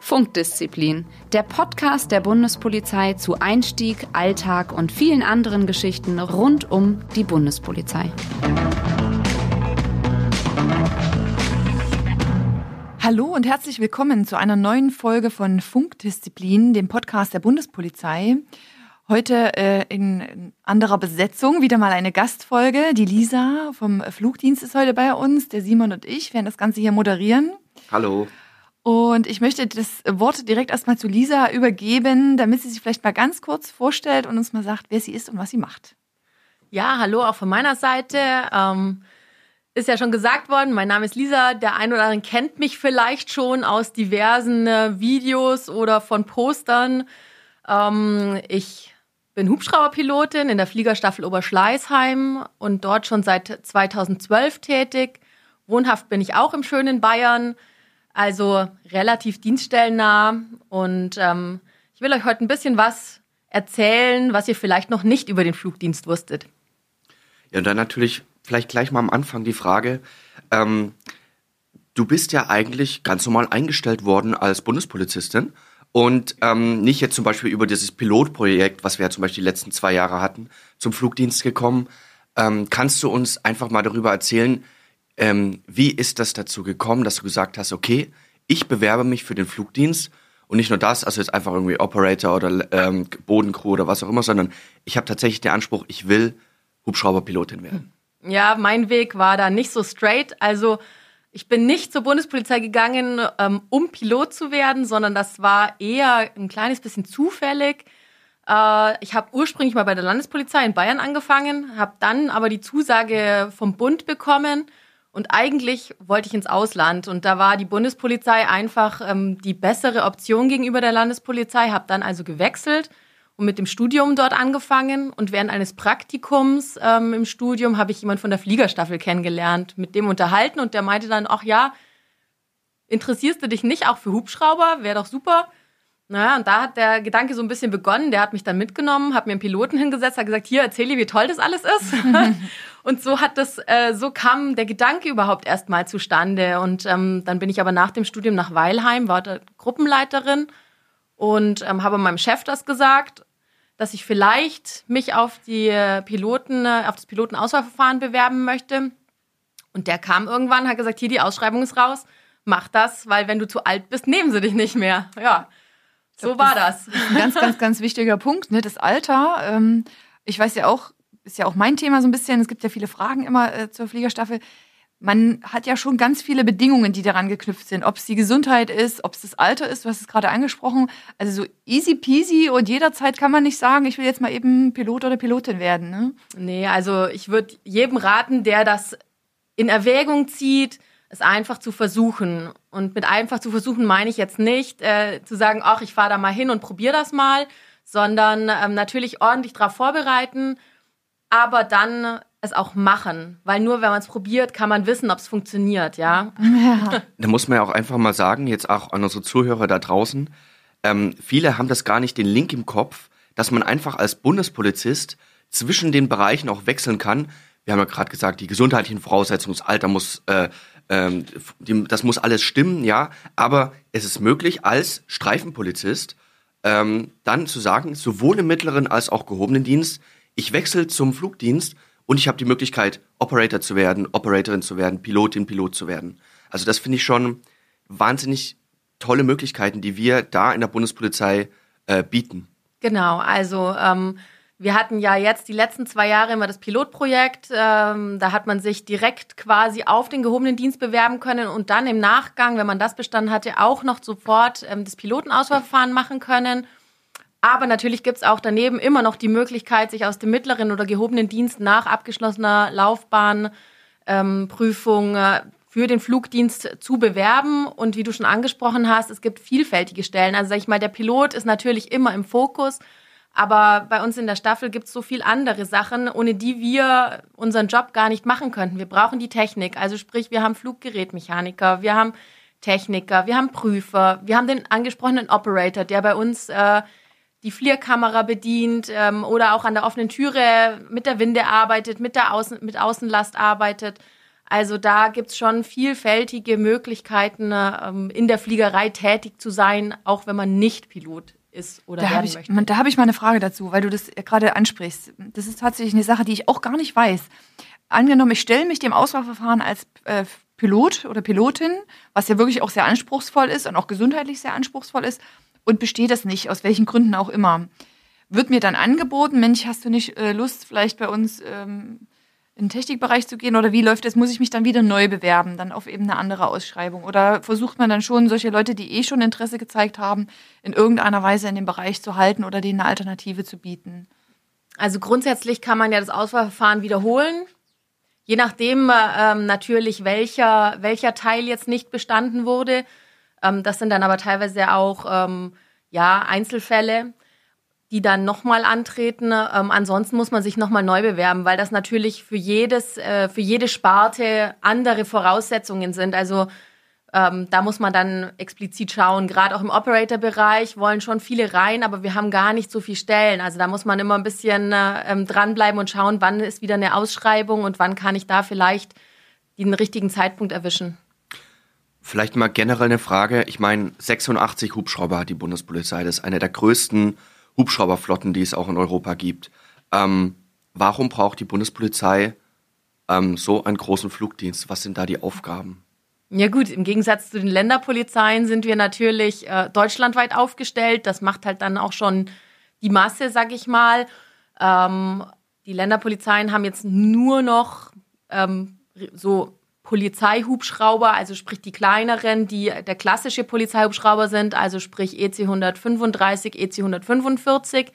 Funkdisziplin, der Podcast der Bundespolizei zu Einstieg, Alltag und vielen anderen Geschichten rund um die Bundespolizei. Hallo und herzlich willkommen zu einer neuen Folge von Funkdisziplin, dem Podcast der Bundespolizei. Heute äh, in anderer Besetzung wieder mal eine Gastfolge. Die Lisa vom Flugdienst ist heute bei uns. Der Simon und ich werden das Ganze hier moderieren. Hallo. Und ich möchte das Wort direkt erstmal zu Lisa übergeben, damit sie sich vielleicht mal ganz kurz vorstellt und uns mal sagt, wer sie ist und was sie macht. Ja, hallo auch von meiner Seite. Ähm, ist ja schon gesagt worden, mein Name ist Lisa. Der ein oder andere kennt mich vielleicht schon aus diversen äh, Videos oder von Postern. Ähm, ich bin Hubschrauberpilotin in der Fliegerstaffel Oberschleißheim und dort schon seit 2012 tätig. Wohnhaft bin ich auch im schönen Bayern, also relativ dienststellennah. Und ähm, ich will euch heute ein bisschen was erzählen, was ihr vielleicht noch nicht über den Flugdienst wusstet. Ja, und dann natürlich vielleicht gleich mal am Anfang die Frage. Ähm, du bist ja eigentlich ganz normal eingestellt worden als Bundespolizistin und ähm, nicht jetzt zum Beispiel über dieses Pilotprojekt, was wir ja zum Beispiel die letzten zwei Jahre hatten, zum Flugdienst gekommen. Ähm, kannst du uns einfach mal darüber erzählen, ähm, wie ist das dazu gekommen, dass du gesagt hast, okay, ich bewerbe mich für den Flugdienst und nicht nur das, also jetzt einfach irgendwie Operator oder ähm, Bodencrew oder was auch immer, sondern ich habe tatsächlich den Anspruch, ich will Hubschrauberpilotin werden. Ja, mein Weg war da nicht so straight. Also ich bin nicht zur Bundespolizei gegangen, ähm, um Pilot zu werden, sondern das war eher ein kleines bisschen zufällig. Äh, ich habe ursprünglich mal bei der Landespolizei in Bayern angefangen, habe dann aber die Zusage vom Bund bekommen und eigentlich wollte ich ins Ausland und da war die Bundespolizei einfach ähm, die bessere Option gegenüber der Landespolizei, habe dann also gewechselt und mit dem Studium dort angefangen. Und während eines Praktikums ähm, im Studium habe ich jemand von der Fliegerstaffel kennengelernt, mit dem unterhalten und der meinte dann, ach ja, interessierst du dich nicht auch für Hubschrauber? Wäre doch super. Naja, und da hat der Gedanke so ein bisschen begonnen. Der hat mich dann mitgenommen, hat mir einen Piloten hingesetzt, hat gesagt, hier, erzähl dir, wie toll das alles ist. und so hat das, äh, so kam der Gedanke überhaupt erst mal zustande. Und ähm, dann bin ich aber nach dem Studium nach Weilheim, war da Gruppenleiterin und ähm, habe meinem Chef das gesagt, dass ich vielleicht mich auf die Piloten, äh, auf das Pilotenauswahlverfahren bewerben möchte. Und der kam irgendwann, hat gesagt, hier die Ausschreibung ist raus, mach das, weil wenn du zu alt bist, nehmen sie dich nicht mehr. Ja, so glaub, war das. das. ein ganz, ganz, ganz wichtiger Punkt, ne? Das Alter. Ähm, ich weiß ja auch, ist ja auch mein Thema so ein bisschen. Es gibt ja viele Fragen immer äh, zur Fliegerstaffel man hat ja schon ganz viele Bedingungen, die daran geknüpft sind. Ob es die Gesundheit ist, ob es das Alter ist, du hast es gerade angesprochen. Also so easy peasy und jederzeit kann man nicht sagen, ich will jetzt mal eben Pilot oder Pilotin werden. Ne? Nee, also ich würde jedem raten, der das in Erwägung zieht, es einfach zu versuchen. Und mit einfach zu versuchen meine ich jetzt nicht äh, zu sagen, ach, ich fahre da mal hin und probiere das mal, sondern ähm, natürlich ordentlich darauf vorbereiten, aber dann es auch machen, weil nur wenn man es probiert, kann man wissen, ob es funktioniert, ja? ja. Da muss man ja auch einfach mal sagen, jetzt auch an unsere Zuhörer da draußen, ähm, viele haben das gar nicht den Link im Kopf, dass man einfach als Bundespolizist zwischen den Bereichen auch wechseln kann. Wir haben ja gerade gesagt, die gesundheitlichen Voraussetzungen, das Alter muss, äh, ähm, die, das muss alles stimmen, ja. Aber es ist möglich, als Streifenpolizist ähm, dann zu sagen, sowohl im mittleren als auch gehobenen Dienst, ich wechsle zum Flugdienst und ich habe die Möglichkeit, Operator zu werden, Operatorin zu werden, Pilotin, Pilot zu werden. Also das finde ich schon wahnsinnig tolle Möglichkeiten, die wir da in der Bundespolizei äh, bieten. Genau, also ähm, wir hatten ja jetzt die letzten zwei Jahre immer das Pilotprojekt. Ähm, da hat man sich direkt quasi auf den gehobenen Dienst bewerben können und dann im Nachgang, wenn man das bestanden hatte, auch noch sofort ähm, das Pilotenauswahlverfahren machen können. Aber natürlich gibt es auch daneben immer noch die Möglichkeit, sich aus dem mittleren oder gehobenen Dienst nach abgeschlossener Laufbahnprüfung ähm, äh, für den Flugdienst zu bewerben. Und wie du schon angesprochen hast, es gibt vielfältige Stellen. Also sag ich mal, der Pilot ist natürlich immer im Fokus. Aber bei uns in der Staffel gibt es so viel andere Sachen, ohne die wir unseren Job gar nicht machen könnten. Wir brauchen die Technik. Also sprich, wir haben Fluggerätmechaniker, wir haben Techniker, wir haben Prüfer, wir haben den angesprochenen Operator, der bei uns äh, die Flierkamera bedient ähm, oder auch an der offenen Türe mit der Winde arbeitet, mit der Außen, mit Außenlast arbeitet. Also da gibt's schon vielfältige Möglichkeiten, ähm, in der Fliegerei tätig zu sein, auch wenn man nicht Pilot ist oder Da werden habe ich, möchte. da hab ich mal eine Frage dazu, weil du das gerade ansprichst. Das ist tatsächlich eine Sache, die ich auch gar nicht weiß. Angenommen, ich stelle mich dem Auswahlverfahren als äh, Pilot oder Pilotin, was ja wirklich auch sehr anspruchsvoll ist und auch gesundheitlich sehr anspruchsvoll ist, und bestehe das nicht, aus welchen Gründen auch immer. Wird mir dann angeboten, Mensch, hast du nicht äh, Lust, vielleicht bei uns ähm, in den Technikbereich zu gehen oder wie läuft das? Muss ich mich dann wieder neu bewerben, dann auf eben eine andere Ausschreibung? Oder versucht man dann schon solche Leute, die eh schon Interesse gezeigt haben, in irgendeiner Weise in dem Bereich zu halten oder denen eine Alternative zu bieten? Also grundsätzlich kann man ja das Auswahlverfahren wiederholen. Je nachdem äh, ähm, natürlich, welcher, welcher Teil jetzt nicht bestanden wurde. Ähm, das sind dann aber teilweise auch ähm, ja, Einzelfälle, die dann nochmal antreten. Ähm, ansonsten muss man sich nochmal neu bewerben, weil das natürlich für jedes, äh, für jede Sparte andere Voraussetzungen sind. Also ähm, da muss man dann explizit schauen. Gerade auch im Operator-Bereich wollen schon viele rein, aber wir haben gar nicht so viel Stellen. Also da muss man immer ein bisschen äh, ähm, dranbleiben und schauen, wann ist wieder eine Ausschreibung und wann kann ich da vielleicht den richtigen Zeitpunkt erwischen. Vielleicht mal generell eine Frage. Ich meine, 86 Hubschrauber hat die Bundespolizei. Das ist eine der größten Hubschrauberflotten, die es auch in Europa gibt. Ähm, warum braucht die Bundespolizei ähm, so einen großen Flugdienst? Was sind da die Aufgaben? Ja gut, im Gegensatz zu den Länderpolizeien sind wir natürlich äh, deutschlandweit aufgestellt. Das macht halt dann auch schon die Masse, sag ich mal. Ähm, die Länderpolizeien haben jetzt nur noch ähm, so Polizeihubschrauber, also sprich die kleineren, die der klassische Polizeihubschrauber sind, also sprich EC 135, EC 145.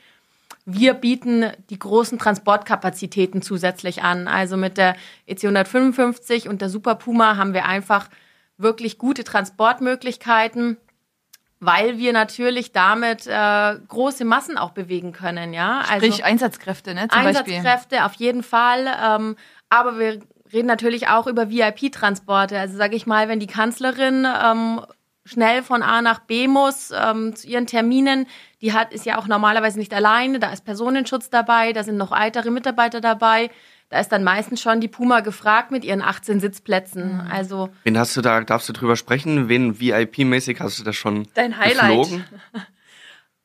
Wir bieten die großen Transportkapazitäten zusätzlich an. Also mit der EC 155 und der Super Puma haben wir einfach wirklich gute Transportmöglichkeiten, weil wir natürlich damit äh, große Massen auch bewegen können. Ja, Sprich Einsatzkräfte, ne? Zum Beispiel. Einsatzkräfte auf jeden Fall. Ähm, aber wir reden natürlich auch über VIP-Transporte. Also sage ich mal, wenn die Kanzlerin ähm, schnell von A nach B muss ähm, zu ihren Terminen, die hat ist ja auch normalerweise nicht alleine. Da ist Personenschutz dabei, da sind noch weitere Mitarbeiter dabei. Da ist dann meistens schon die Puma gefragt mit ihren 18 Sitzplätzen. Also Wen hast du da, darfst du drüber sprechen? Wen VIP-mäßig hast du das schon Dein Highlight. geflogen?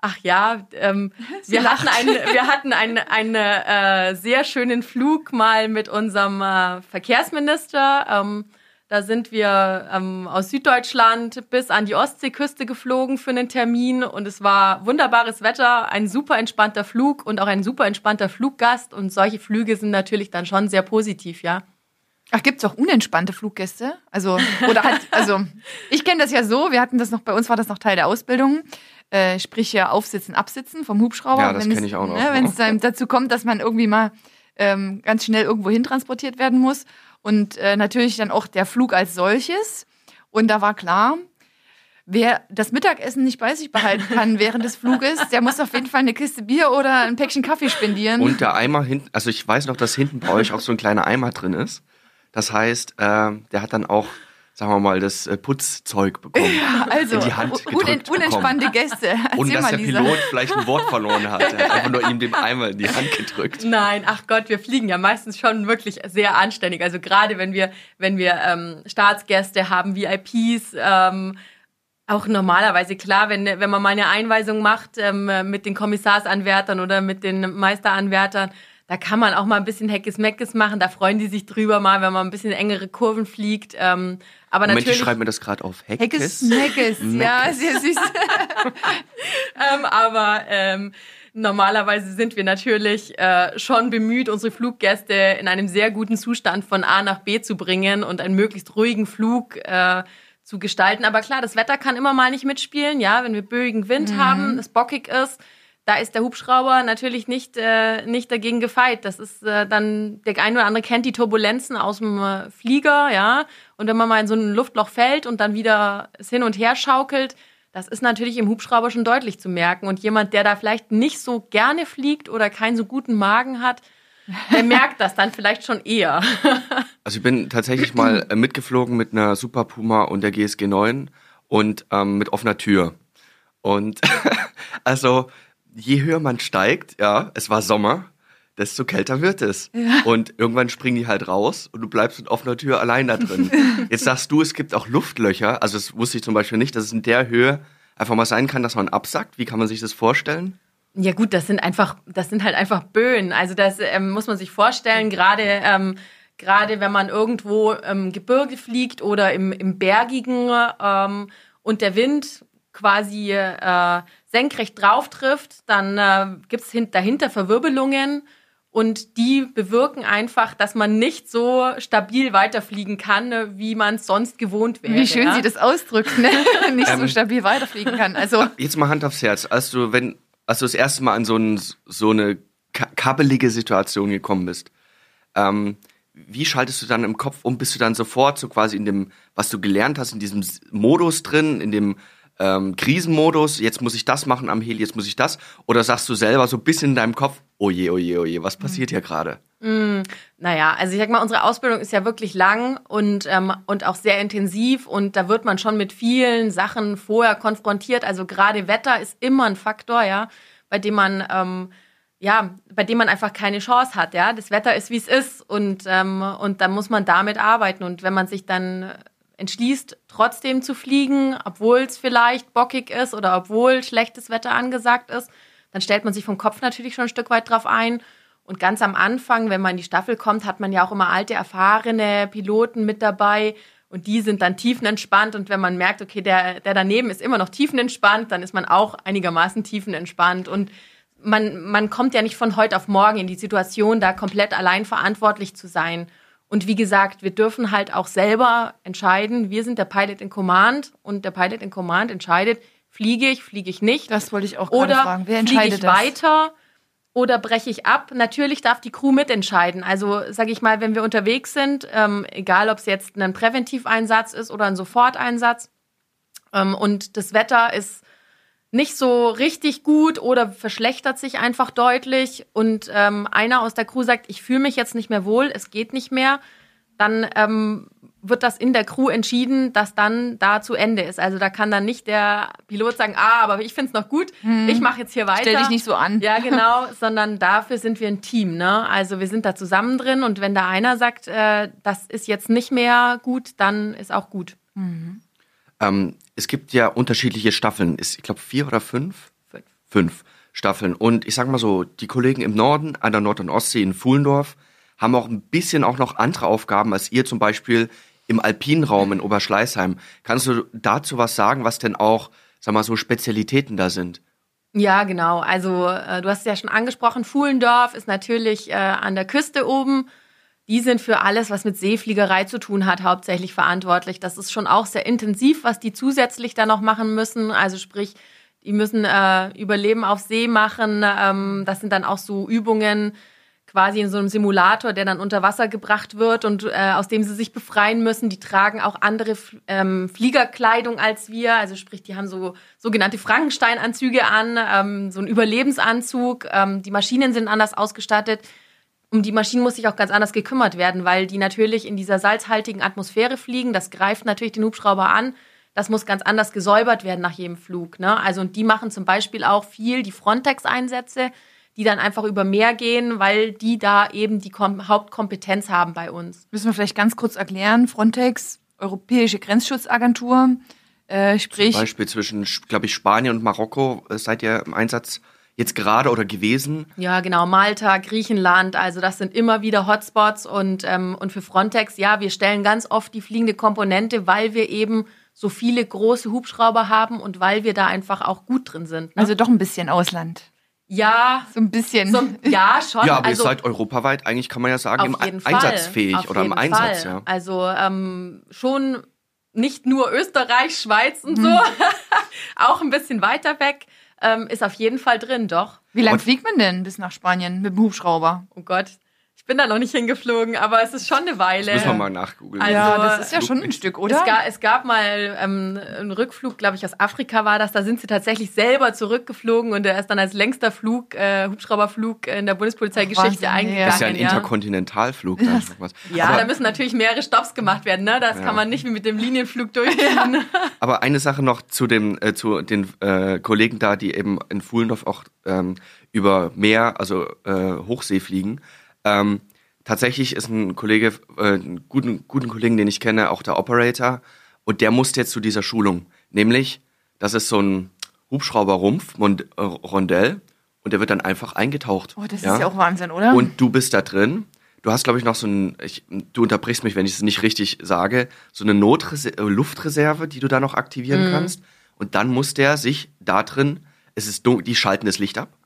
Ach ja, ähm, wir, hatten einen, wir hatten einen, einen äh, sehr schönen Flug mal mit unserem äh, Verkehrsminister. Ähm, da sind wir ähm, aus Süddeutschland bis an die Ostseeküste geflogen für einen Termin und es war wunderbares Wetter, ein super entspannter Flug und auch ein super entspannter Fluggast und solche Flüge sind natürlich dann schon sehr positiv, ja. Ach, gibt's auch unentspannte Fluggäste? Also, oder halt, also, ich kenne das ja so, wir hatten das noch, bei uns war das noch Teil der Ausbildung, äh, sprich ja Aufsitzen, Absitzen vom Hubschrauber. Ja, das Wenn es- kenn ich auch noch. Ne, Wenn es dann dazu kommt, dass man irgendwie mal ähm, ganz schnell irgendwo hin transportiert werden muss und äh, natürlich dann auch der Flug als solches. Und da war klar, wer das Mittagessen nicht bei sich behalten kann während des Fluges, der muss auf jeden Fall eine Kiste Bier oder ein Päckchen Kaffee spendieren. Und der Eimer hinten, also ich weiß noch, dass hinten bei euch auch so ein kleiner Eimer drin ist. Das heißt, äh, der hat dann auch, sagen wir mal, das äh, Putzzeug bekommen. also, in die Hand un- gedrückt unentspannte Gäste. Erzähl Und dass der Lisa. Pilot vielleicht ein Wort verloren hat. Er hat einfach nur ihm den Eimer in die Hand gedrückt. Nein, ach Gott, wir fliegen ja meistens schon wirklich sehr anständig. Also gerade wenn wir, wenn wir ähm, Staatsgäste haben, VIPs, ähm, auch normalerweise klar, wenn, wenn man mal eine Einweisung macht ähm, mit den Kommissarsanwärtern oder mit den Meisteranwärtern, da kann man auch mal ein bisschen Heckes-Meckes machen. Da freuen die sich drüber mal, wenn man ein bisschen engere Kurven fliegt. Ähm, aber Moment, ich natürlich. schreibe mir das gerade auf. Heckes, Heckes. Ja, sehr süß. ähm, aber ähm, normalerweise sind wir natürlich äh, schon bemüht, unsere Fluggäste in einem sehr guten Zustand von A nach B zu bringen und einen möglichst ruhigen Flug äh, zu gestalten. Aber klar, das Wetter kann immer mal nicht mitspielen. Ja, wenn wir böigen Wind haben, es bockig ist, da ist der Hubschrauber natürlich nicht, äh, nicht dagegen gefeit. Das ist äh, dann, der eine oder andere kennt die Turbulenzen aus dem äh, Flieger, ja. Und wenn man mal in so ein Luftloch fällt und dann wieder es hin und her schaukelt, das ist natürlich im Hubschrauber schon deutlich zu merken. Und jemand, der da vielleicht nicht so gerne fliegt oder keinen so guten Magen hat, der merkt das dann vielleicht schon eher. Also ich bin tatsächlich mal äh, mitgeflogen mit einer Super Puma und der GSG 9 und ähm, mit offener Tür. Und also je höher man steigt, ja, es war Sommer, desto kälter wird es. Und irgendwann springen die halt raus und du bleibst mit offener Tür allein da drin. Jetzt sagst du, es gibt auch Luftlöcher. Also das wusste ich zum Beispiel nicht, dass es in der Höhe einfach mal sein kann, dass man absackt. Wie kann man sich das vorstellen? Ja gut, das sind einfach, das sind halt einfach Böen. Also das ähm, muss man sich vorstellen, gerade ähm, gerade wenn man irgendwo im Gebirge fliegt oder im, im Bergigen ähm, und der Wind quasi äh, senkrecht drauf trifft, dann äh, gibt es dahinter Verwirbelungen und die bewirken einfach, dass man nicht so stabil weiterfliegen kann, ne, wie man es sonst gewohnt wäre. Wie schön ja? sie das ausdrückt, ne? nicht so Ähm. stabil weiterfliegen kann. Also Jetzt mal Hand aufs Herz. Als du, wenn, als du das erste Mal an so, ein, so eine ka- kabbelige Situation gekommen bist, ähm, wie schaltest du dann im Kopf um? Bist du dann sofort so quasi in dem, was du gelernt hast, in diesem Modus drin, in dem ähm, Krisenmodus, jetzt muss ich das machen am Heli, jetzt muss ich das? Oder sagst du selber so ein bisschen in deinem Kopf, oh je, oh je, oh je, was passiert hier gerade? Naja, also ich sag mal, unsere Ausbildung ist ja wirklich lang und, ähm, und auch sehr intensiv und da wird man schon mit vielen Sachen vorher konfrontiert. Also gerade Wetter ist immer ein Faktor, ja, bei dem man ähm, ja, bei dem man einfach keine Chance hat, ja. Das Wetter ist wie es ist und ähm, und dann muss man damit arbeiten und wenn man sich dann entschließt, trotzdem zu fliegen, obwohl es vielleicht bockig ist oder obwohl schlechtes Wetter angesagt ist, dann stellt man sich vom Kopf natürlich schon ein Stück weit drauf ein. Und ganz am Anfang, wenn man in die Staffel kommt, hat man ja auch immer alte, erfahrene Piloten mit dabei. Und die sind dann tiefenentspannt. Und wenn man merkt, okay, der, der daneben ist immer noch tiefenentspannt, dann ist man auch einigermaßen tiefenentspannt. Und man, man kommt ja nicht von heute auf morgen in die Situation, da komplett allein verantwortlich zu sein. Und wie gesagt, wir dürfen halt auch selber entscheiden. Wir sind der Pilot in Command und der Pilot in Command entscheidet, fliege ich, fliege ich nicht. das wollte ich auch gerade Oder fragen. Wer fliege entscheidet ich das? weiter oder breche ich ab? Natürlich darf die Crew mitentscheiden. Also sage ich mal, wenn wir unterwegs sind, ähm, egal ob es jetzt ein Präventiveinsatz ist oder ein Soforteinsatz ähm, und das Wetter ist nicht so richtig gut oder verschlechtert sich einfach deutlich und ähm, einer aus der Crew sagt, ich fühle mich jetzt nicht mehr wohl, es geht nicht mehr, dann ähm, wird das in der Crew entschieden, dass dann da zu Ende ist. Also da kann dann nicht der Pilot sagen, ah, aber ich finde es noch gut, ich mache jetzt hier weiter. Stell dich nicht so an. Ja, genau, sondern dafür sind wir ein Team. Ne? Also wir sind da zusammen drin und wenn da einer sagt, äh, das ist jetzt nicht mehr gut, dann ist auch gut. Ähm, es gibt ja unterschiedliche Staffeln. Ist, ich glaube, vier oder fünf? Fünf. Fünf Staffeln. Und ich sag mal so, die Kollegen im Norden, an der Nord- und Ostsee in Fuhlendorf, haben auch ein bisschen auch noch andere Aufgaben als ihr zum Beispiel im alpinen Raum in Oberschleißheim. Kannst du dazu was sagen, was denn auch, sag mal, so Spezialitäten da sind? Ja, genau. Also äh, du hast es ja schon angesprochen, Fuhlendorf ist natürlich äh, an der Küste oben. Die sind für alles, was mit Seefliegerei zu tun hat, hauptsächlich verantwortlich. Das ist schon auch sehr intensiv, was die zusätzlich da noch machen müssen. Also sprich, die müssen äh, Überleben auf See machen. Ähm, das sind dann auch so Übungen quasi in so einem Simulator, der dann unter Wasser gebracht wird und äh, aus dem sie sich befreien müssen. Die tragen auch andere ähm, Fliegerkleidung als wir. Also sprich, die haben so sogenannte Frankenstein-Anzüge an, ähm, so einen Überlebensanzug. Ähm, die Maschinen sind anders ausgestattet. Um die Maschinen muss sich auch ganz anders gekümmert werden, weil die natürlich in dieser salzhaltigen Atmosphäre fliegen. Das greift natürlich den Hubschrauber an. Das muss ganz anders gesäubert werden nach jedem Flug. Ne? Also und die machen zum Beispiel auch viel die Frontex-Einsätze, die dann einfach über Meer gehen, weil die da eben die Kom Hauptkompetenz haben bei uns. Müssen wir vielleicht ganz kurz erklären. Frontex, Europäische Grenzschutzagentur, äh, sprich, Beispiel zwischen, glaube ich, Spanien und Marokko äh, seid ihr im Einsatz jetzt gerade oder gewesen. Ja, genau, Malta, Griechenland, also das sind immer wieder Hotspots und, ähm, und für Frontex, ja, wir stellen ganz oft die fliegende Komponente, weil wir eben so viele große Hubschrauber haben und weil wir da einfach auch gut drin sind. Ne? also doch ein bisschen Ausland. ja, So ein bisschen. so, ja, schon. Ja, aber also, ihr seid europaweit eigentlich, kann man ja sagen, im Fall. einsatzfähig Auf oder im Einsatz. Fall. Ja. Also ähm, schon nicht nur Österreich, Schweiz und so, Mhm. auch ein bisschen weiter weg, ähm, ist auf jeden Fall drin, doch. Wie lange fliegt man denn bis nach Spanien mit dem Hubschrauber? Oh Gott. Ich bin da noch nicht hingeflogen, aber es ist schon eine Weile. Das müssen wir mal nachgoogeln. Also, ja, das ist ja schon ein Stück, oder? Es gab, es gab mal ähm, einen Rückflug, glaube ich, aus Afrika war das. Da sind sie tatsächlich selber zurückgeflogen und der ist dann als längster Flug, äh, Hubschrauberflug in der Bundespolizeigeschichte eingegangen. das ist ja ein ja. Interkontinentalflug. da ist noch was. Ja, aber, da müssen natürlich mehrere Stopps gemacht werden. Ne? Das Ja. kann man nicht wie mit dem Linienflug durchziehen. aber eine Sache noch zu, dem, äh, zu den äh, Kollegen da, die eben in Fuhlendorf auch ähm, über Meer, also äh, Hochsee fliegen. Ähm, tatsächlich ist ein Kollege, äh, einen guten, guten Kollegen, den ich kenne, auch der Operator. Und der musste jetzt zu dieser Schulung. Nämlich, das ist so ein Hubschrauberrumpf, Mond, äh, Rondell. Und der wird dann einfach eingetaucht. Oh, das ist ja auch Wahnsinn, oder? Und du bist da drin. Du hast, glaube ich, noch so ein, ich, du unterbrichst mich, wenn ich es nicht richtig sage, so eine Notreserve, äh, Luftreserve, die du da noch aktivieren kannst. Und dann muss der sich da drin, es ist dunkel, die schalten das Licht ab.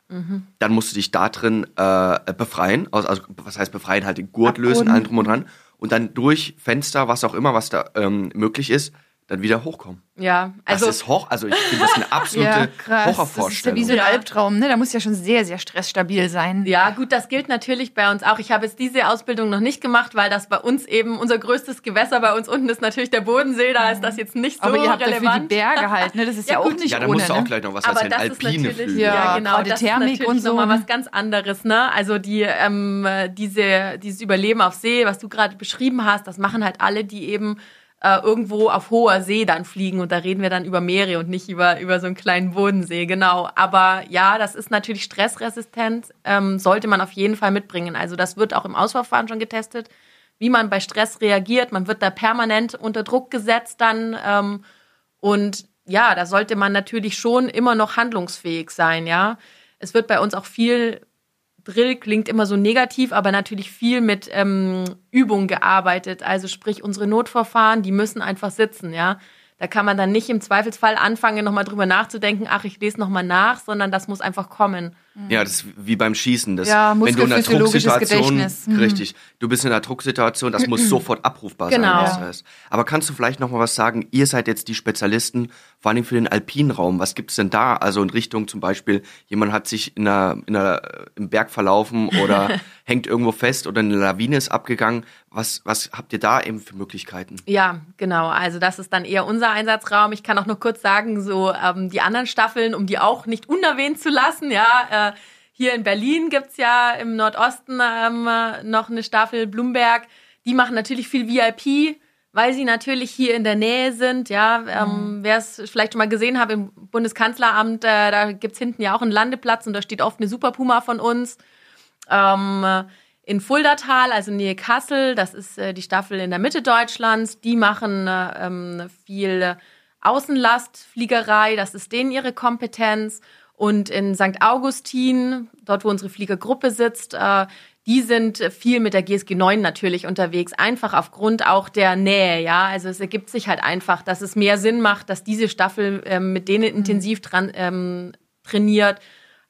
Dann musst du dich da drin äh, befreien. Also, also, was heißt befreien? Halt den Gurt lösen, Abgurten. allen drum und dran. Und dann durch Fenster, was auch immer, was da ähm, möglich ist, dann wieder hochkommen. ja, also das ist hoch, also ich finde das eine absolute ja, krass. Das ist ja Horrorvorstellung. wie so ein. Albtraum, ne? Da muss ja schon sehr, sehr stressstabil sein. Ja, gut, das gilt natürlich bei uns auch. Ich habe jetzt diese Ausbildung noch nicht gemacht, weil das bei uns eben unser größtes Gewässer bei uns unten ist natürlich der Bodensee. Da ist das jetzt nicht so Aber ihr habt dafür die. Berge halt, ne? Das ist ja, Ja, auch gut. nicht ja, da ohne, musst du auch ne? gleich noch was Aber erzählen. das Alpine ist Flüge. Ja, ja, genau, das Thermik ist natürlich und so, nochmal ne? was ganz anderes, ne? Also die, ähm, äh, diese, dieses Überleben auf See, was du gerade beschrieben hast, das machen halt alle, die eben äh, irgendwo auf hoher See dann fliegen und da reden wir dann über Meere und nicht über, über so einen kleinen Bodensee, genau. Aber ja, das ist natürlich stressresistent, ähm, sollte man auf jeden Fall mitbringen. Also das wird auch im Auswahlverfahren schon getestet, wie man bei Stress reagiert. Man wird da permanent unter Druck gesetzt dann ähm, und ja, da sollte man natürlich schon immer noch handlungsfähig sein, ja. Es wird bei uns auch viel Drill klingt immer so negativ, aber natürlich viel mit ähm, Übung gearbeitet. Also sprich, unsere Notverfahren, die müssen einfach sitzen, ja. Da kann man dann nicht im Zweifelsfall anfangen, nochmal drüber nachzudenken, ach, ich lese nochmal nach, sondern das muss einfach kommen. Ja, das ist wie beim Schießen. Das, Ja, wenn du in einer Drucksituation. Mhm. richtig, du bist in einer Drucksituation, das muss sofort abrufbar Genau. sein. Das heißt. Aber kannst du vielleicht noch mal was sagen? Ihr seid jetzt die Spezialisten, vor allem für den alpinen Raum. Was gibt's denn da? Also in Richtung zum Beispiel, jemand hat sich in einer, in einer, im Berg verlaufen oder hängt irgendwo fest oder eine Lawine ist abgegangen. Was, was habt ihr da eben für Möglichkeiten? Ja, genau. Also das ist dann eher unser Einsatzraum. Ich kann auch noch kurz sagen, so ähm, die anderen Staffeln, um die auch nicht unerwähnt zu lassen, ja. Äh, hier in Berlin gibt's ja im Nordosten ähm, äh, noch eine Staffel Blumberg. Die machen natürlich viel VIP, weil sie natürlich hier in der Nähe sind. Ja, ähm, wer es vielleicht schon mal gesehen hat im Bundeskanzleramt, äh, da gibt's hinten ja auch einen Landeplatz und da steht oft eine Superpuma von uns. Ähm, in Fuldatal, also Nähe Kassel, das ist äh, die Staffel in der Mitte Deutschlands, die machen äh, ähm, viel Außenlastfliegerei, das ist denen ihre Kompetenz. Und in St. Augustin, dort wo unsere Fliegergruppe sitzt, äh, die sind viel mit der GSG 9 natürlich unterwegs, einfach aufgrund auch der Nähe, ja. Also es ergibt sich halt einfach, dass es mehr Sinn macht, dass diese Staffel ähm, mit denen intensiv dran ähm, trainiert,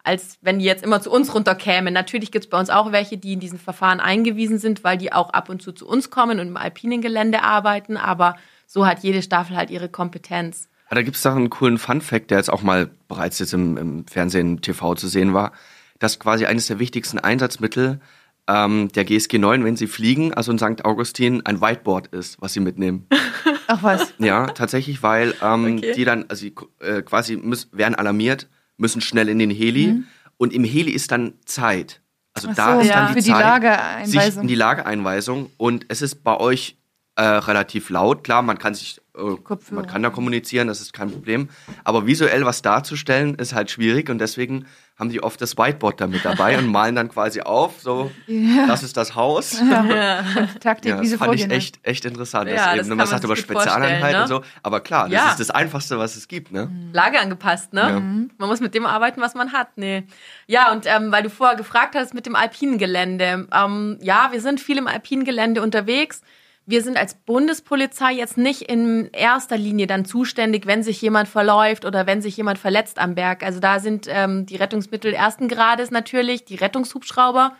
als wenn die jetzt immer zu uns runterkämen. Natürlich gibt es bei uns auch welche, die in diesen Verfahren eingewiesen sind, weil die auch ab und zu zu uns kommen und im alpinen Gelände arbeiten, aber so hat jede Staffel halt ihre Kompetenz. Ah, da gibt's doch einen coolen Fun-Fact, der jetzt auch mal bereits jetzt im, im Fernsehen, TV zu sehen war, dass quasi eines der wichtigsten Einsatzmittel ähm, der GSG 9, wenn sie fliegen, also in St. Augustin, ein Whiteboard ist, was sie mitnehmen. Ach was. ja, tatsächlich, weil ähm, Okay. die dann, also sie äh, quasi müssen, werden alarmiert, müssen schnell in den Heli und im Heli ist dann Zeit. Also Ach da so, ist ja. dann die für die Zeit, sich Lageeinweisung. in die Lageeinweisung und es ist bei euch äh, relativ laut. Klar, man kann sich. Man kann da kommunizieren, das ist kein Problem. Aber visuell was darzustellen ist halt schwierig und deswegen haben die oft das Whiteboard da mit dabei und malen dann quasi auf, so, das ist das Haus. Taktik, Ja, wie sie das fand ich vorgehen. ne? echt, echt interessant. Ja, das eben, man sagt über Spezialeinheiten vorstellen, und so. Aber klar, das Ja. ist das Einfachste, was es gibt, ne? Lage angepasst, ne? Ja. Man muss mit dem arbeiten, was man hat. Nee. Ja, und ähm, weil du vorher gefragt hast mit dem alpinen Gelände. Ähm, ja, wir sind viel im alpinen Gelände unterwegs. Wir sind als Bundespolizei jetzt nicht in erster Linie dann zuständig, wenn sich jemand verläuft oder wenn sich jemand verletzt am Berg. Also da sind ähm, die Rettungsmittel ersten Grades natürlich, die Rettungshubschrauber.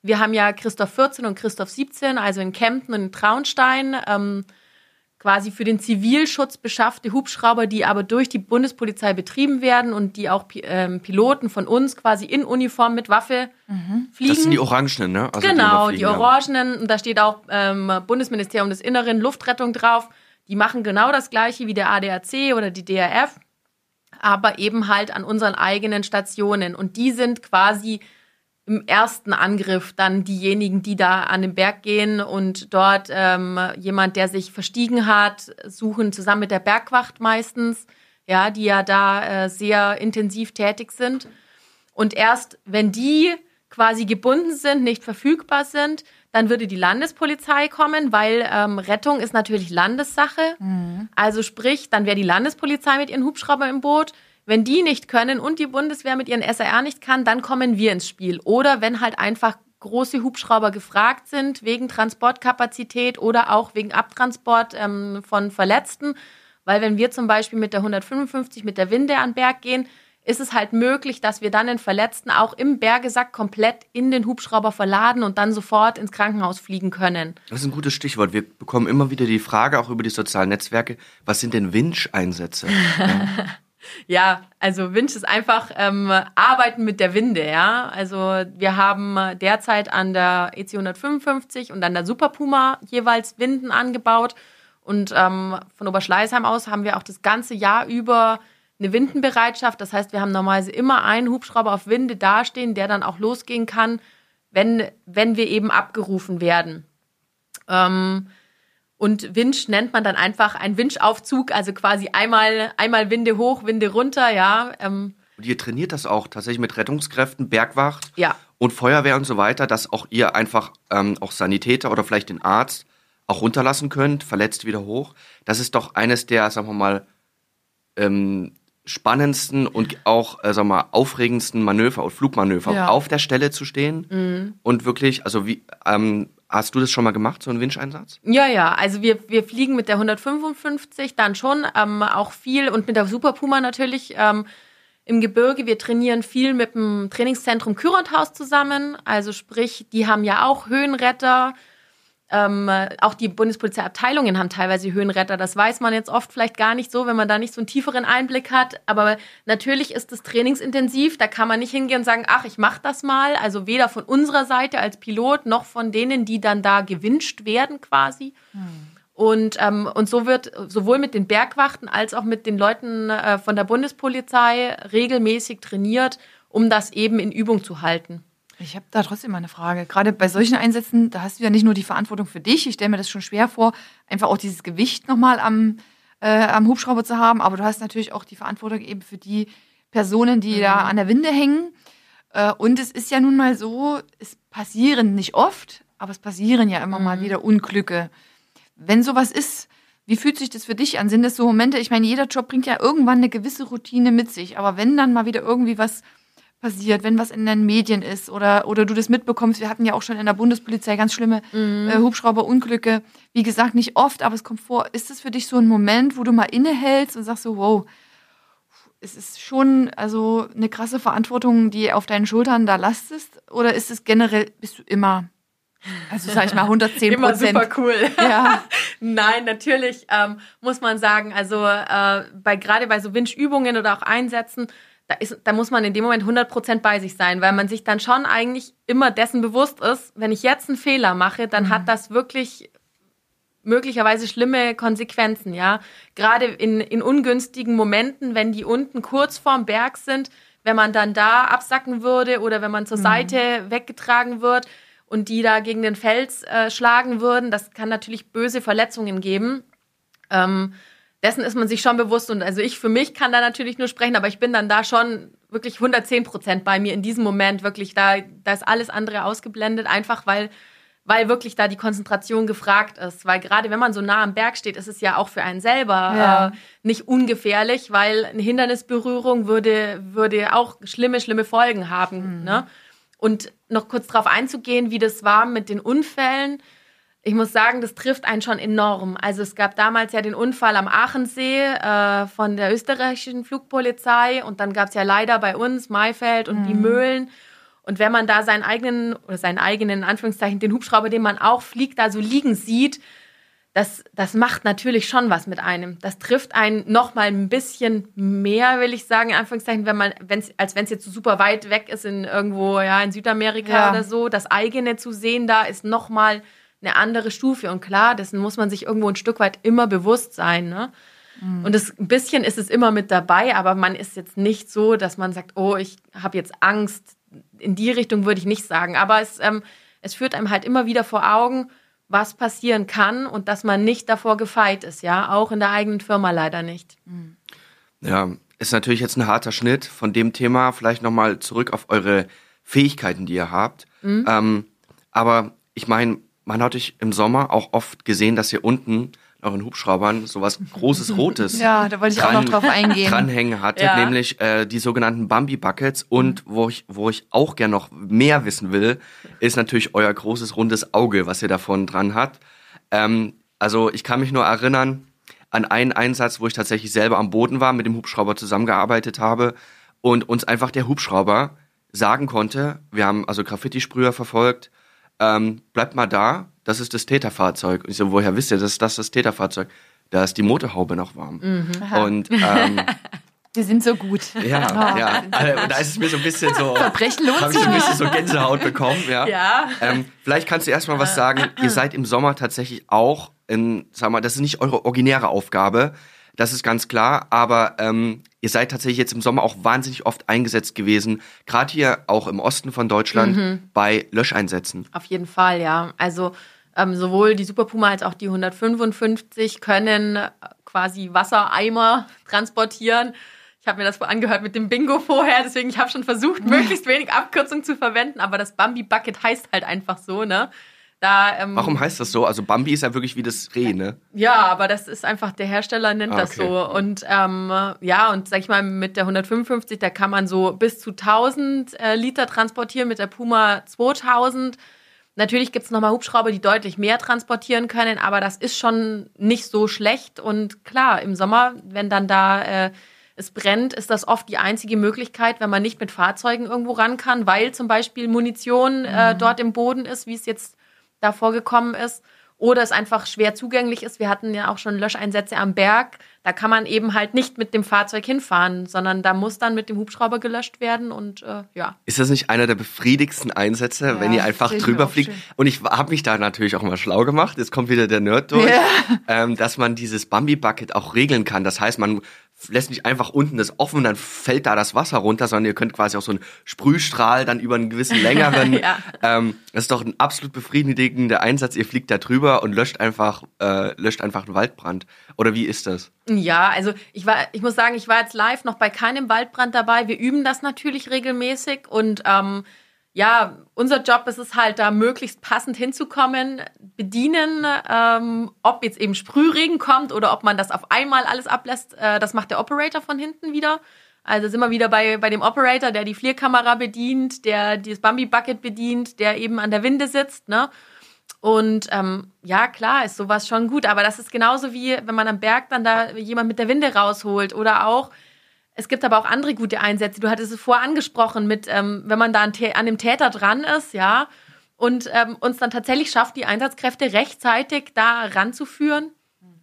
Wir haben ja Christoph 14 und Christoph 17, also in Kempten und in Traunstein. Ähm, quasi für den Zivilschutz beschaffte Hubschrauber, die aber durch die Bundespolizei betrieben werden und die auch ähm, Piloten von uns quasi in Uniform mit Waffe mhm. fliegen. Das sind die Orangenen, ne? Also genau, die, die Orangenen. Und da steht auch ähm, Bundesministerium des Inneren, Luftrettung drauf. Die machen genau das Gleiche wie der ADAC oder die DRF, aber eben halt an unseren eigenen Stationen. Und die sind quasi im ersten Angriff dann diejenigen, die da an den Berg gehen und dort ähm, jemand, der sich verstiegen hat, suchen zusammen mit der Bergwacht meistens, ja, die ja da äh, sehr intensiv tätig sind. Und erst wenn die quasi gebunden sind, nicht verfügbar sind, dann würde die Landespolizei kommen, weil ähm, Rettung ist natürlich Landessache. Mhm. Also sprich, dann wäre die Landespolizei mit ihren Hubschrauber im Boot. Wenn die nicht können und die Bundeswehr mit ihren SAR nicht kann, dann kommen wir ins Spiel. Oder wenn halt einfach große Hubschrauber gefragt sind wegen Transportkapazität oder auch wegen Abtransport ähm, von Verletzten. Weil wenn wir zum Beispiel mit der 155 mit der Winde an Berg gehen, ist es halt möglich, dass wir dann den Verletzten auch im Bergesack komplett in den Hubschrauber verladen und dann sofort ins Krankenhaus fliegen können. Das ist ein gutes Stichwort. Wir bekommen immer wieder die Frage, auch über die sozialen Netzwerke, was sind denn Winch-Einsätze? ja. Also Winch ist einfach ähm, Arbeiten mit der Winde, ja. Also wir haben derzeit an der EC 155 und an der Super Puma jeweils Winden angebaut. Und ähm, von Oberschleißheim aus haben wir auch das ganze Jahr über eine Windenbereitschaft. Das heißt, wir haben normalerweise immer einen Hubschrauber auf Winde dastehen, der dann auch losgehen kann, wenn, wenn wir eben abgerufen werden. Ähm, und Winch nennt man dann einfach ein Winchaufzug, also quasi einmal, einmal Winde hoch, Winde runter, ja. Ähm. Und ihr trainiert das auch tatsächlich mit Rettungskräften, Bergwacht ja. und Feuerwehr und so weiter, dass auch ihr einfach ähm, auch Sanitäter oder vielleicht den Arzt auch runterlassen könnt, verletzt wieder hoch. Das ist doch eines der, sagen wir mal, ähm, spannendsten und auch, äh, sagen wir mal, aufregendsten Manöver und Flugmanöver, ja. auf der Stelle zu stehen mhm. und wirklich, also wie, ähm, Hast du das schon mal gemacht, so einen Winscheinsatz? Ja, ja. Also wir, wir fliegen mit der 155 dann schon ähm, auch viel und mit der Super Puma natürlich ähm, im Gebirge. Wir trainieren viel mit dem Trainingszentrum Kürondhaus zusammen. Also sprich, die haben ja auch Höhenretter. Ähm, auch die Bundespolizeiabteilungen haben teilweise Höhenretter. Das weiß man jetzt oft vielleicht gar nicht so, wenn man da nicht so einen tieferen Einblick hat. Aber natürlich ist es trainingsintensiv. Da kann man nicht hingehen und sagen, ach, ich mache das mal. Also weder von unserer Seite als Pilot noch von denen, die dann da gewünscht werden quasi. Hm. Und, ähm, und so wird sowohl mit den Bergwachten als auch mit den Leuten äh, von der Bundespolizei regelmäßig trainiert, um das eben in Übung zu halten. Ich habe da trotzdem mal eine Frage. Gerade bei solchen Einsätzen, da hast du ja nicht nur die Verantwortung für dich, ich stelle mir das schon schwer vor, einfach auch dieses Gewicht nochmal am, äh, am Hubschrauber zu haben, aber du hast natürlich auch die Verantwortung eben für die Personen, die mhm. da an der Winde hängen. Äh, und es ist ja nun mal so, es passieren nicht oft, aber es passieren ja immer mhm. mal wieder Unglücke. Wenn sowas ist, wie fühlt sich das für dich an? Sind das so Momente, ich meine, jeder Job bringt ja irgendwann eine gewisse Routine mit sich, aber wenn dann mal wieder irgendwie was passiert, wenn was in den Medien ist oder, oder du das mitbekommst. Wir hatten ja auch schon in der Bundespolizei ganz schlimme mhm. äh, Hubschrauberunglücke. Wie gesagt, nicht oft, aber es kommt vor. Ist es für dich so ein Moment, wo du mal innehältst und sagst so, wow, es ist schon also eine krasse Verantwortung, die auf deinen Schultern da lastest? Oder ist es generell, bist du immer also sag ich mal 110 Immer super cool. Ja. Nein, natürlich ähm, muss man sagen, also äh, bei gerade bei so Windübungen oder auch Einsätzen da, ist, da muss man in dem Moment 100% bei sich sein, weil man sich dann schon eigentlich immer dessen bewusst ist, wenn ich jetzt einen Fehler mache, dann mhm. hat das wirklich möglicherweise schlimme Konsequenzen, ja. Gerade in, in ungünstigen Momenten, wenn die unten kurz vorm Berg sind, wenn man dann da absacken würde oder wenn man zur mhm. Seite weggetragen wird und die da gegen den Fels äh, schlagen würden, das kann natürlich böse Verletzungen geben. Ähm, dessen ist man sich schon bewusst. Und also ich für mich kann da natürlich nur sprechen, aber ich bin dann da schon wirklich 110 Prozent bei mir in diesem Moment. Wirklich, da, da ist alles andere ausgeblendet, einfach weil, weil wirklich da die Konzentration gefragt ist. Weil gerade wenn man so nah am Berg steht, ist es ja auch für einen selber ja. äh, nicht ungefährlich, weil eine Hindernisberührung würde, würde auch schlimme, schlimme Folgen haben. Mhm. Ne? Und noch kurz darauf einzugehen, wie das war mit den Unfällen ich muss sagen, das trifft einen schon enorm. Also es gab damals ja den Unfall am Aachensee äh, von der österreichischen Flugpolizei und dann gab es ja leider bei uns Maifeld und mhm. die Möhlen. Und wenn man da seinen eigenen, oder seinen eigenen, in Anführungszeichen, den Hubschrauber, den man auch fliegt, da so liegen sieht, das, das macht natürlich schon was mit einem. Das trifft einen noch mal ein bisschen mehr, will ich sagen, in Anführungszeichen, wenn man, wenn's, als wenn es jetzt so super weit weg ist in irgendwo, ja, in Südamerika Ja. oder so. Das eigene zu sehen, da ist noch mal eine andere Stufe. Und klar, dessen muss man sich irgendwo ein Stück weit immer bewusst sein, ne? Und das, ein bisschen ist es immer mit dabei, aber man ist jetzt nicht so, dass man sagt, oh, ich habe jetzt Angst. In die Richtung würde ich nicht sagen. Aber es, ähm, es führt einem halt immer wieder vor Augen, was passieren kann und dass man nicht davor gefeit ist, ja, auch in der eigenen Firma leider nicht. Ja, ist natürlich jetzt ein harter Schnitt von dem Thema. Vielleicht nochmal zurück auf eure Fähigkeiten, die ihr habt. Ähm, aber ich meine, man hat euch im Sommer auch oft gesehen, dass ihr unten in euren Hubschraubern sowas großes Rotes Ja, da wollte ich auch noch drauf eingehen. dranhängen hattet, Ja. nämlich äh, die sogenannten Bambi Buckets. Und wo ich, wo ich auch gern noch mehr wissen will, ist natürlich euer großes rundes Auge, was ihr davon dran habt. Ähm, also ich kann mich nur erinnern an einen Einsatz, wo ich tatsächlich selber am Boden war, mit dem Hubschrauber zusammengearbeitet habe und uns einfach der Hubschrauber sagen konnte, wir haben also Graffiti-Sprüher verfolgt, ähm, bleibt mal da, das ist das Täterfahrzeug. Und ich so, woher wisst ihr, das, das ist das Täterfahrzeug? Da ist die Motorhaube noch warm. Und ähm, Wir sind so gut. ja, ja. Also, da ist es mir so ein bisschen so. Verbrechen lohnt Habe ich so ein bisschen so Gänsehaut bekommen, ja. Ja. Ähm, vielleicht kannst du erstmal was sagen. Ihr seid im Sommer tatsächlich auch in, sag mal, das ist nicht eure originäre Aufgabe. Das ist ganz klar, aber ähm, ihr seid tatsächlich jetzt im Sommer auch wahnsinnig oft eingesetzt gewesen, gerade hier auch im Osten von Deutschland bei Löscheinsätzen. Auf jeden Fall, ja. Also ähm, sowohl die Super Puma als auch die 155 können äh, quasi Wassereimer transportieren. Ich habe mir das angehört mit dem Bingo vorher, deswegen ich habe schon versucht, möglichst wenig Abkürzung zu verwenden, aber das Bambi Bucket heißt halt einfach so, ne? Da, ähm, Warum heißt das so? Also Bambi ist ja wirklich wie das Reh, ne? Ja, aber das ist einfach, der Hersteller nennt Ah, das okay. so. Und ähm, ja, und sag ich mal, mit der 155, da kann man so bis zu 1000 äh, Liter transportieren, mit der Puma 2000. Natürlich gibt's noch nochmal Hubschrauber, die deutlich mehr transportieren können, aber das ist schon nicht so schlecht. Und klar, im Sommer, wenn dann da äh, es brennt, ist das oft die einzige Möglichkeit, wenn man nicht mit Fahrzeugen irgendwo ran kann, weil zum Beispiel Munition äh, dort im Boden ist, wie es jetzt da vorgekommen ist. Oder es einfach schwer zugänglich ist. Wir hatten ja auch schon Löscheinsätze am Berg. Da kann man eben halt nicht mit dem Fahrzeug hinfahren, sondern da muss dann mit dem Hubschrauber gelöscht werden und äh, ja. Ist das nicht einer der befriedigsten Einsätze, wenn ihr einfach drüber fliegt? schön. Und ich habe mich da natürlich auch mal schlau gemacht. Jetzt kommt wieder der Nerd durch, ähm, dass man dieses Bambi-Bucket auch regeln kann. Das heißt, man lässt nicht einfach unten das offen und dann fällt da das Wasser runter, sondern ihr könnt quasi auch so einen Sprühstrahl dann über einen gewissen längeren. Ja. ähm, das ist doch ein absolut befriedigender Einsatz. Ihr fliegt da drüber und löscht einfach, äh, löscht einfach einen Waldbrand. Oder wie ist das? Ja, also ich war, ich muss sagen, ich war jetzt live noch bei keinem Waldbrand dabei. Wir üben das natürlich regelmäßig und ähm, ja, unser Job ist es halt, da möglichst passend hinzukommen, bedienen, ähm, ob jetzt eben Sprühregen kommt oder ob man das auf einmal alles ablässt, äh, das macht der Operator von hinten wieder. Also sind wir wieder bei, bei dem Operator, der die Flierkamera bedient, der dieses Bambi-Bucket bedient, der eben an der Winde sitzt, ne? Und ähm, ja, klar, ist sowas schon gut, aber das ist genauso wie, wenn man am Berg dann da jemand mit der Winde rausholt oder auch, es gibt aber auch andere gute Einsätze. Du hattest es vorher angesprochen mit, ähm, wenn man da an, an dem Täter dran ist, ja, und ähm, uns dann tatsächlich schafft, die Einsatzkräfte rechtzeitig da ranzuführen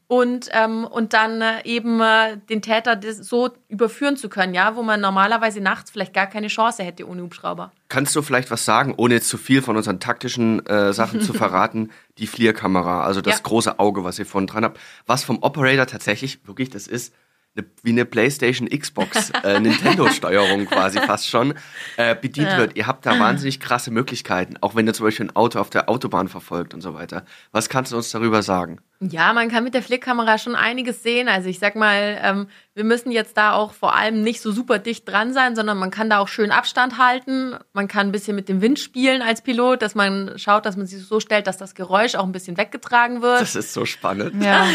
und, ähm, und dann äh, eben äh, den Täter so überführen zu können, ja, wo man normalerweise nachts vielleicht gar keine Chance hätte ohne Hubschrauber. Kannst du vielleicht was sagen, ohne jetzt zu viel von unseren taktischen äh, Sachen zu verraten? Die Flierkamera, also das Ja. große Auge, was ihr vorne dran habt, was vom Operator tatsächlich wirklich, das ist eine, wie eine PlayStation Xbox äh, Nintendo-Steuerung quasi fast schon äh, bedient Ja. wird. Ihr habt da wahnsinnig krasse Möglichkeiten, auch wenn ihr zum Beispiel ein Auto auf der Autobahn verfolgt und so weiter. Was kannst du uns darüber sagen? Ja, man kann mit der Flickkamera schon einiges sehen. Also ich sag mal, ähm, wir müssen jetzt da auch vor allem nicht so super dicht dran sein, sondern man kann da auch schön Abstand halten. Man kann ein bisschen mit dem Wind spielen als Pilot, dass man schaut, dass man sich so stellt, dass das Geräusch auch ein bisschen weggetragen wird. Das ist so spannend. Ja.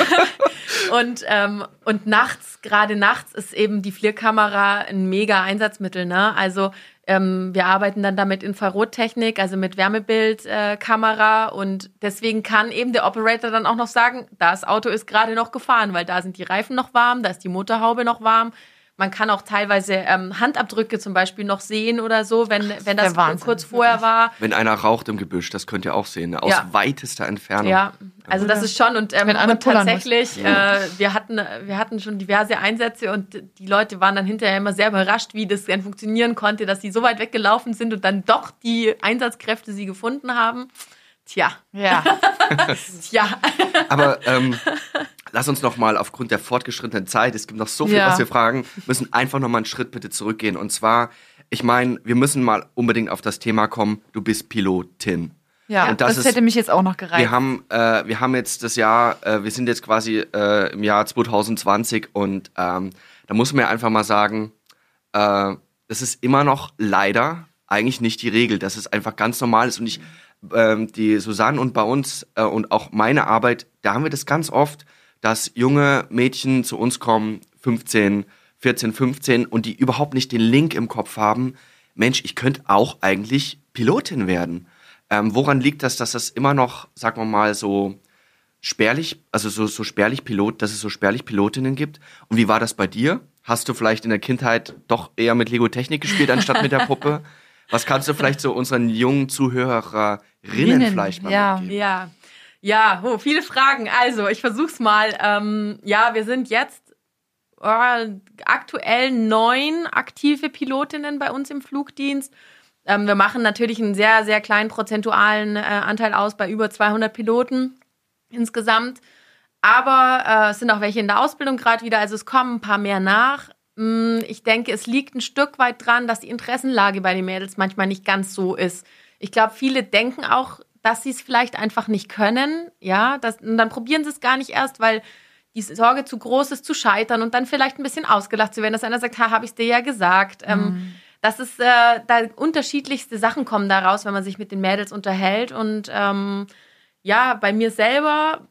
Und, ähm, und nachts, gerade nachts, ist eben die FLIR-Kamera ein mega Einsatzmittel. Ne? Also ähm, wir arbeiten dann da mit Infrarottechnik, also mit Wärmebildkamera. Äh, und deswegen kann eben der Operator dann auch noch sagen, das Auto ist gerade noch gefahren, weil da sind die Reifen noch warm, da ist die Motorhaube noch warm. Man kann auch teilweise ähm, Handabdrücke zum Beispiel noch sehen oder so, wenn, wenn der das Wahnsinn, kurz vorher war. Wenn einer raucht im Gebüsch, das könnt ihr auch sehen, ne? aus Ja. weitester Entfernung. Ja, also das ist schon und, ähm, Wenn und tatsächlich, äh, wir hatten wir hatten schon diverse Einsätze und die Leute waren dann hinterher immer sehr überrascht, wie das dann funktionieren konnte, dass sie so weit weggelaufen sind und dann doch die Einsatzkräfte sie gefunden haben. Tja, Ja. tja. Aber ähm, lass uns noch mal aufgrund der fortgeschrittenen Zeit, es gibt noch so viel, Ja. was wir fragen, müssen einfach noch mal einen Schritt bitte zurückgehen. Und zwar, ich meine, wir müssen mal unbedingt auf das Thema kommen, du bist Pilotin. Ja, Und das das, ist- hätte mich jetzt auch noch gereizt. Wir haben, äh, wir haben jetzt das Jahr, äh, wir sind jetzt quasi äh, im Jahr 2020 und ähm, da muss man ja einfach mal sagen, äh, das ist immer noch leider eigentlich nicht die Regel, dass es einfach ganz normal ist und ich, ähm, die Susanne und bei uns äh, und auch meine Arbeit, da haben wir das ganz oft, dass junge Mädchen zu uns kommen, 15, 14, 15 und die überhaupt nicht den Link im Kopf haben, Mensch, ich könnte auch eigentlich Pilotin werden. Ähm, woran liegt das, dass das immer noch, sagen wir mal, so spärlich, also so, so spärlich Pilot, dass es so spärlich Pilotinnen gibt? Und wie war das bei dir? Hast du vielleicht in der Kindheit doch eher mit Lego Technik gespielt, anstatt mit der Puppe? Was kannst du vielleicht so unseren jungen Zuhörerinnen Rinnen, vielleicht mal ja. mitgeben? Ja, ja, oh, viele Fragen. Also, ich versuch's mal. Ähm, ja, wir sind jetzt äh, aktuell neun aktive Pilotinnen bei uns im Flugdienst. Ähm, wir machen natürlich einen sehr, sehr kleinen prozentualen äh, Anteil aus bei über 200 Piloten insgesamt. Aber äh, es sind auch welche in der Ausbildung gerade wieder, also es kommen ein paar mehr nach. Mm, Ich denke, es liegt ein Stück weit dran, dass die Interessenlage bei den Mädels manchmal nicht ganz so ist. Ich glaube, viele denken auch, dass sie es vielleicht einfach nicht können. Ja, das, und dann probieren sie es gar nicht erst, weil die Sorge zu groß ist, zu scheitern und dann vielleicht ein bisschen ausgelacht zu werden, dass einer sagt, ha, habe ich dir ja gesagt. Ähm, das ist, äh, da unterschiedlichste Sachen kommen daraus, wenn man sich mit den Mädels unterhält. Und ähm, ja, bei mir selber,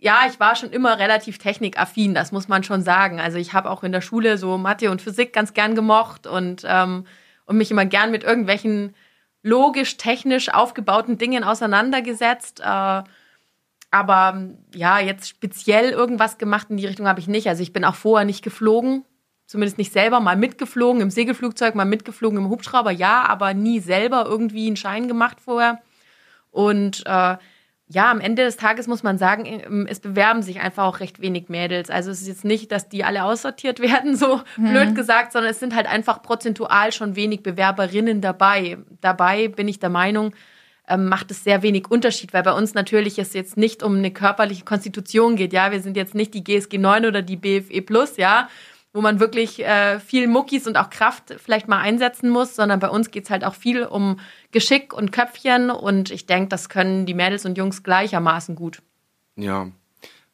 ja, ich war schon immer relativ technikaffin, das muss man schon sagen. Also ich habe auch in der Schule so Mathe und Physik ganz gern gemocht und, ähm, und mich immer gern mit irgendwelchen logisch, technisch aufgebauten Dingen auseinandergesetzt. Äh, aber ja, jetzt speziell irgendwas gemacht in die Richtung habe ich nicht. Also ich bin auch vorher nicht geflogen, zumindest nicht selber, mal mitgeflogen im Segelflugzeug, mal mitgeflogen im Hubschrauber, ja, aber nie selber irgendwie einen Schein gemacht vorher. Und äh, ja, am Ende des Tages muss man sagen, ähm, es bewerben sich einfach auch recht wenig Mädels. Also es ist jetzt nicht, dass die alle aussortiert werden, so blöd gesagt, sondern es sind halt einfach prozentual schon wenig Bewerberinnen dabei. Dabei bin ich der Meinung, ähm, macht es sehr wenig Unterschied, weil bei uns natürlich es jetzt nicht um eine körperliche Konstitution geht. Ja, wir sind jetzt nicht die GSG 9 oder die BFE Plus, ja, wo man wirklich äh, viel Muckis und auch Kraft vielleicht mal einsetzen muss, sondern bei uns geht's halt auch viel um Geschick und Köpfchen und ich denke, das können die Mädels und Jungs gleichermaßen gut. Ja,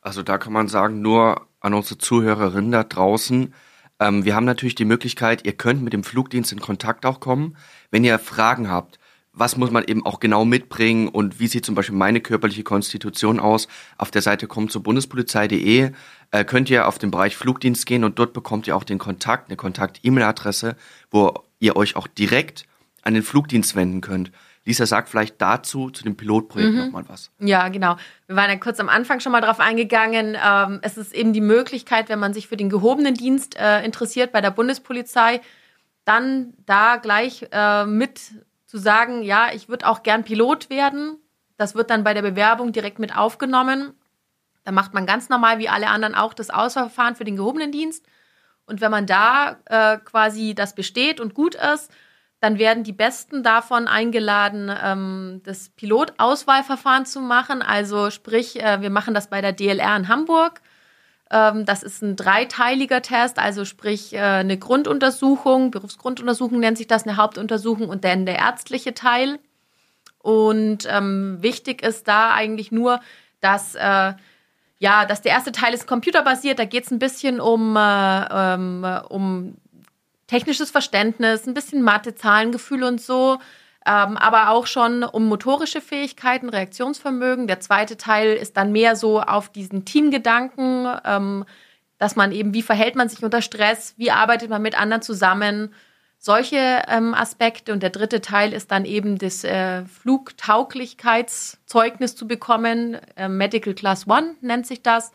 also da kann man sagen, nur an unsere Zuhörerinnen da draußen, ähm, wir haben natürlich die Möglichkeit, ihr könnt mit dem Flugdienst in Kontakt auch kommen, wenn ihr Fragen habt. Was muss man eben auch genau mitbringen und wie sieht zum Beispiel meine körperliche Konstitution aus? Auf der Seite kommt zur bundespolizei.de äh, könnt ihr auf den Bereich Flugdienst gehen und dort bekommt ihr auch den Kontakt, eine Kontakt-E-Mail-Adresse, wo ihr euch auch direkt an den Flugdienst wenden könnt. Lisa sagt vielleicht dazu, zu dem Pilotprojekt Mhm. noch mal was. Ja, genau. Wir waren ja kurz am Anfang schon mal drauf eingegangen. Ähm, es ist eben die Möglichkeit, wenn man sich für den gehobenen Dienst äh, interessiert bei der Bundespolizei, dann da gleich äh, mit zu sagen, ja, ich würde auch gern Pilot werden. Das wird dann bei der Bewerbung direkt mit aufgenommen. Da macht man ganz normal wie alle anderen auch das Auswahlverfahren für den gehobenen Dienst. Und wenn man da äh, quasi das besteht und gut ist, dann werden die Besten davon eingeladen, ähm, das Pilotauswahlverfahren zu machen. Also sprich, äh, wir machen das bei der DLR in Hamburg. Ähm, das ist ein dreiteiliger Test, also sprich äh, eine Grunduntersuchung, Berufsgrunduntersuchung nennt sich das, eine Hauptuntersuchung und dann der ärztliche Teil. Und ähm, wichtig ist da eigentlich nur, dass äh, ja, dass der erste Teil ist computerbasiert. Da geht es ein bisschen um, äh, ähm, um technisches Verständnis, ein bisschen Mathe, Zahlengefühl und so, ähm, aber auch schon um motorische Fähigkeiten, Reaktionsvermögen. Der zweite Teil ist dann mehr so auf diesen Teamgedanken, ähm, dass man eben, wie verhält man sich unter Stress, wie arbeitet man mit anderen zusammen, solche ähm, Aspekte. Und der dritte Teil ist dann eben das äh, Flugtauglichkeitszeugnis zu bekommen. Äh, Medical Class One nennt sich das.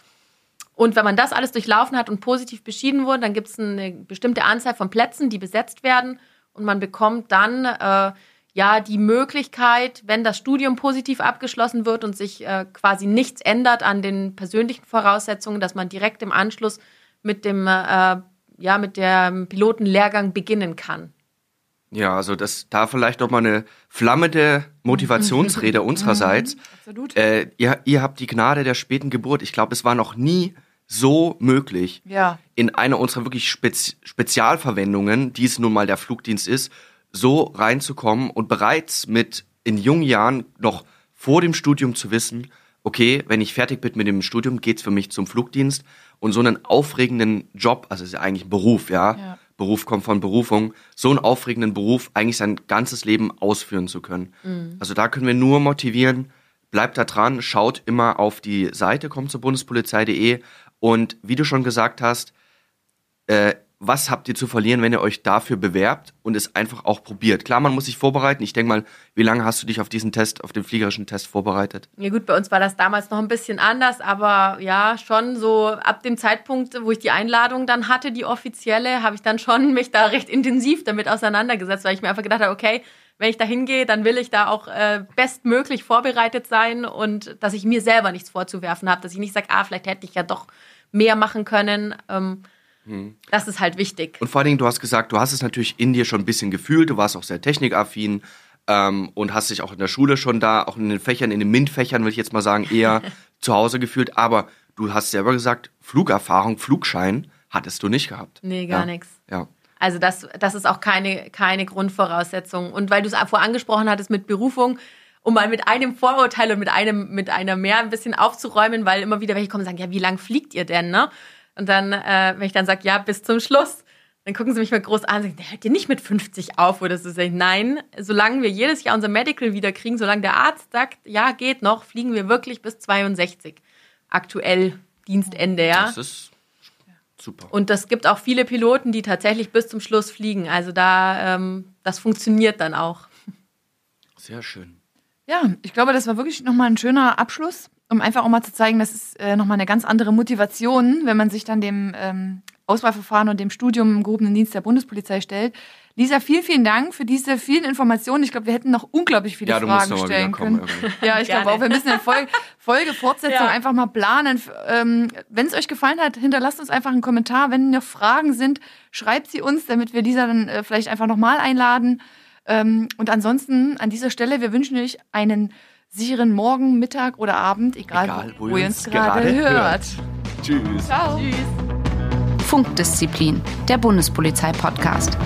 Und wenn man das alles durchlaufen hat und positiv beschieden wurde, dann gibt es eine bestimmte Anzahl von Plätzen, die besetzt werden. Und man bekommt dann äh, ja die Möglichkeit, wenn das Studium positiv abgeschlossen wird und sich äh, quasi nichts ändert an den persönlichen Voraussetzungen, dass man direkt im Anschluss mit dem äh, ja mit dem Pilotenlehrgang beginnen kann. Ja, also das da vielleicht noch mal eine flammende Motivationsrede unsererseits. Absolut. Äh, ihr, ihr habt die Gnade der späten Geburt. Ich glaube, es war noch nie so möglich, Ja. in einer unserer wirklich Spez Spezialverwendungen, die es nun mal der Flugdienst ist, so reinzukommen und bereits mit in jungen Jahren noch vor dem Studium zu wissen, okay, wenn ich fertig bin mit dem Studium, geht's für mich zum Flugdienst und so einen aufregenden Job, also es ist ja eigentlich ein Beruf, ja, Ja. Beruf kommt von Berufung, so einen aufregenden Beruf eigentlich sein ganzes Leben ausführen zu können. Also da können wir nur motivieren, bleibt da dran, schaut immer auf die Seite, kommt zur bundespolizei.de und wie du schon gesagt hast, äh, was habt ihr zu verlieren, wenn ihr euch dafür bewerbt und es einfach auch probiert? Klar, man muss sich vorbereiten. Ich denke mal, wie lange hast du dich auf diesen Test, auf den fliegerischen Test vorbereitet? Ja gut, bei uns war das damals noch ein bisschen anders, aber ja, schon so ab dem Zeitpunkt, wo ich die Einladung dann hatte, die offizielle, habe ich dann schon mich da recht intensiv damit auseinandergesetzt, weil ich mir einfach gedacht habe, okay, wenn ich da hingehe, dann will ich da auch äh, bestmöglich vorbereitet sein und dass ich mir selber nichts vorzuwerfen habe, dass ich nicht sage, ah, vielleicht hätte ich ja doch mehr machen können. Ähm, Das ist halt wichtig. Und vor allen Dingen, du hast gesagt, du hast es natürlich in dir schon ein bisschen gefühlt, du warst auch sehr technikaffin ähm, und hast dich auch in der Schule schon da, auch in den Fächern, in den MINT-Fächern, will ich jetzt mal sagen, eher zu Hause gefühlt. Aber du hast selber gesagt, Flugerfahrung, Flugschein hattest du nicht gehabt. Nee, gar ja. nichts. Ja. Also das, das ist auch keine, keine Grundvoraussetzung. Und weil du es vorher angesprochen hattest mit Berufung, um mal mit einem Vorurteil und mit einem, mit einer mehr ein bisschen aufzuräumen, weil immer wieder welche kommen und sagen, ja, wie lang fliegt ihr denn, ne? Und dann, äh, wenn ich dann sage, ja, bis zum Schluss, dann gucken sie mich mal groß an und sagen, der hört dir nicht mit 50 auf oder so. Sag ich, Nein, solange wir jedes Jahr unser Medical wieder kriegen, solange der Arzt sagt, ja, geht noch, fliegen wir wirklich bis 62. Aktuell Dienstende, ja. Das ist super. Und das gibt auch viele Piloten, die tatsächlich bis zum Schluss fliegen. Also da, ähm, das funktioniert dann auch. Sehr schön. Ja, ich glaube, das war wirklich nochmal ein schöner Abschluss, um einfach auch mal zu zeigen, das ist äh, nochmal eine ganz andere Motivation, wenn man sich dann dem ähm, Auswahlverfahren und dem Studium im gehobenen Dienst der Bundespolizei stellt. Lisa, vielen, vielen Dank für diese vielen Informationen. Ich glaube, wir hätten noch unglaublich viele Ja, Fragen stellen kommen, können. irgendwann. Ja, ich glaube auch, wir müssen eine Folge, Folge Fortsetzung Ja. einfach mal planen. Ähm, wenn es euch gefallen hat, hinterlasst uns einfach einen Kommentar. Wenn noch Fragen sind, schreibt sie uns, damit wir Lisa dann äh, vielleicht einfach nochmal einladen. Ähm, und ansonsten an dieser Stelle, wir wünschen euch einen sicheren Morgen, Mittag oder Abend, egal, Egal, wo, ihr uns gerade gerade hört. hört. Tschüss. Ciao. Funkdisziplin, der Bundespolizei-Podcast.